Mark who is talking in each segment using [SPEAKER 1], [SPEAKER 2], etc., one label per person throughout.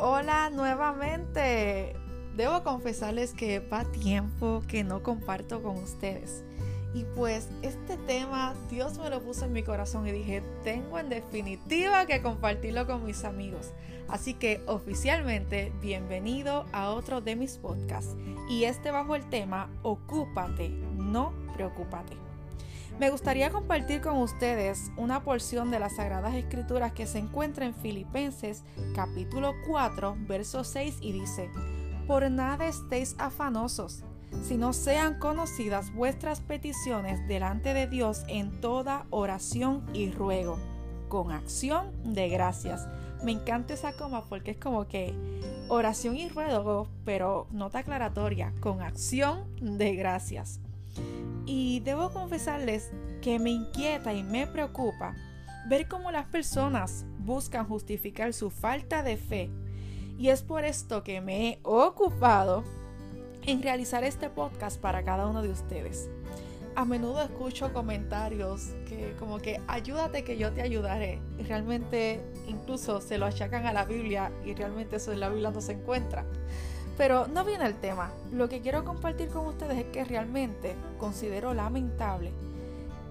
[SPEAKER 1] Hola nuevamente. Debo confesarles que va tiempo que no comparto con ustedes. Y pues este tema Dios me lo puso en mi corazón y dije, tengo en definitiva que compartirlo con mis amigos. Así que oficialmente, bienvenido a otro de mis podcasts. Y este bajo el tema, ocúpate, no preocúpate. Me gustaría compartir con ustedes una porción de las Sagradas Escrituras que se encuentra en Filipenses capítulo 4, verso 6 y dice, Por nada estéis afanosos, sino sean conocidas vuestras peticiones delante de Dios en toda oración y ruego, con acción de gracias. Me encanta esa coma porque es como que oración y ruego, pero nota aclaratoria, con acción de gracias. Y debo confesarles que me inquieta y me preocupa ver cómo las personas buscan justificar su falta de fe. Y es por esto que me he ocupado en realizar este podcast para cada uno de ustedes. A menudo escucho comentarios que como que ayúdate que yo te ayudaré. Y realmente incluso se lo achacan a la Biblia y realmente eso en la Biblia no se encuentra. Pero no viene el tema. Lo que quiero compartir con ustedes es que realmente considero lamentable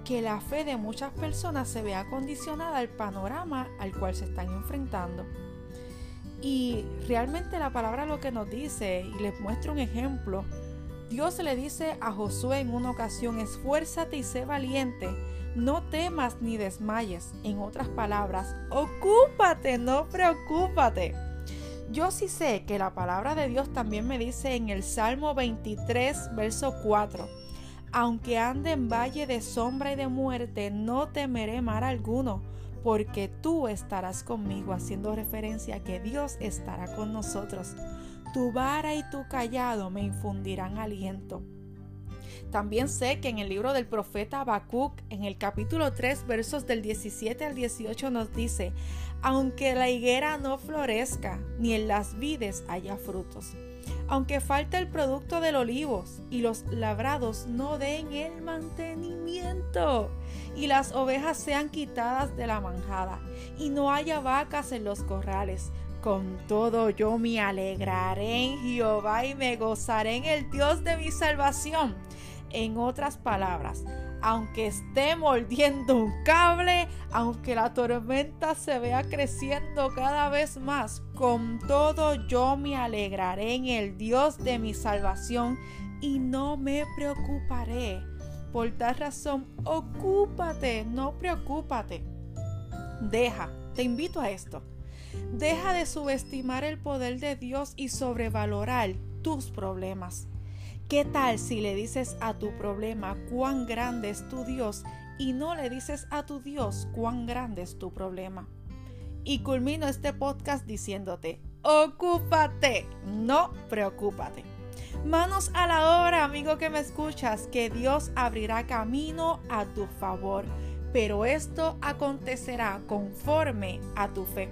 [SPEAKER 1] que la fe de muchas personas se vea condicionada al panorama al cual se están enfrentando. Y realmente la palabra lo que nos dice, y les muestro un ejemplo, Dios le dice a Josué en una ocasión, esfuérzate y sé valiente, no temas ni desmayes. En otras palabras, ocúpate, no preocúpate. Yo sí sé que la palabra de Dios también me dice en el Salmo 23, verso 4, aunque ande en valle de sombra y de muerte, no temeré mal alguno, porque tú estarás conmigo, haciendo referencia a que Dios estará con nosotros. Tu vara y tu callado me infundirán aliento. También sé que en el libro del profeta Habacuc, en el capítulo 3, versos del 17 al 18, nos dice: Aunque la higuera no florezca, ni en las vides haya frutos, aunque falte el producto del olivos y los labrados no den el mantenimiento, y las ovejas sean quitadas de la manjada, y no haya vacas en los corrales, con todo yo me alegraré en Jehová y me gozaré en el Dios de mi salvación. En otras palabras, aunque esté mordiendo un cable, aunque la tormenta se vea creciendo cada vez más, con todo yo me alegraré en el Dios de mi salvación y no me preocuparé. Por tal razón, ocúpate, no preocúpate. Deja, te invito a esto. Deja de subestimar el poder de Dios y sobrevalorar tus problemas. ¿Qué tal si le dices a tu problema cuán grande es tu Dios y no le dices a tu Dios cuán grande es tu problema? Y culmino este podcast diciéndote, ocúpate, no preocúpate. Manos a la obra, amigo que me escuchas, que Dios abrirá camino a tu favor pero esto acontecerá conforme a tu fe.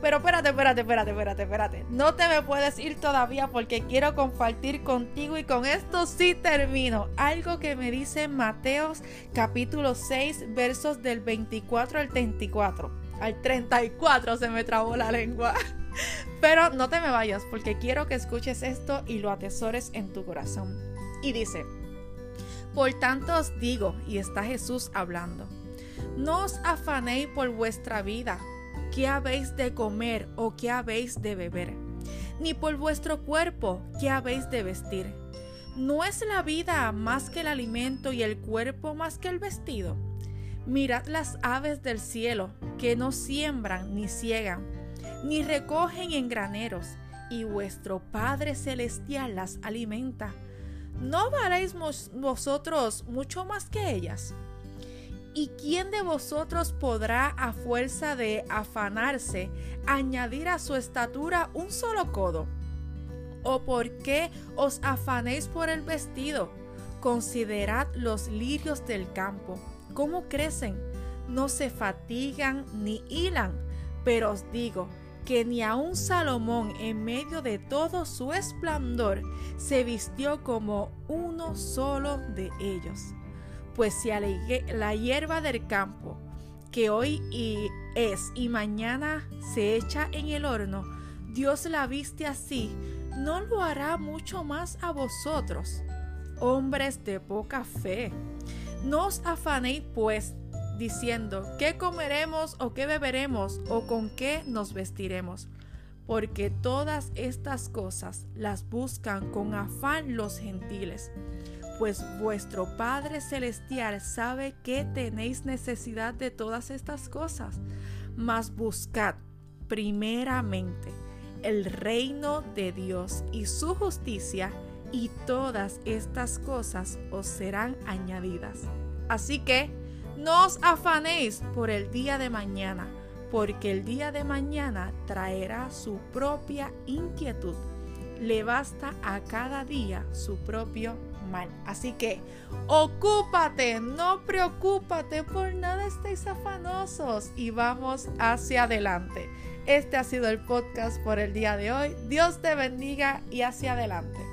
[SPEAKER 1] Pero espérate, espérate, espérate, espérate, espérate. No te me puedes ir todavía porque quiero compartir contigo y con esto sí termino. Algo que me dice Mateos capítulo 6 versos del 24 al 34. Al 34 se me trabó la lengua. Pero no te me vayas porque quiero que escuches esto y lo atesores en tu corazón. Y dice, por tanto os digo, y está Jesús hablando no os afanéis por vuestra vida, qué habéis de comer o qué habéis de beber, ni por vuestro cuerpo, qué habéis de vestir. ¿No es la vida más que el alimento y el cuerpo más que el vestido? Mirad las aves del cielo, que no siembran ni ciegan, ni recogen en graneros, y vuestro Padre Celestial las alimenta. ¿No valéis vosotros mucho más que ellas? ¿Y quién de vosotros podrá a fuerza de afanarse añadir a su estatura un solo codo? ¿O por qué os afanéis por el vestido? Considerad los lirios del campo, cómo crecen, no se fatigan ni hilan, pero os digo que ni aun Salomón en medio de todo su esplendor se vistió como uno solo de ellos. Pues si a la hierba del campo, que hoy y es y mañana se echa en el horno, Dios la viste así, ¿no lo hará mucho más a vosotros, hombres de poca fe? No os afanéis pues, diciendo, ¿qué comeremos o qué beberemos o con qué nos vestiremos? Porque todas estas cosas las buscan con afán los gentiles pues vuestro Padre Celestial sabe que tenéis necesidad de todas estas cosas. Mas buscad primeramente el reino de Dios y su justicia, y todas estas cosas os serán añadidas. Así que no os afanéis por el día de mañana, porque el día de mañana traerá su propia inquietud. Le basta a cada día su propio mal. Así que ocúpate, no preocúpate, por nada estéis afanosos y vamos hacia adelante. Este ha sido el podcast por el día de hoy. Dios te bendiga y hacia adelante.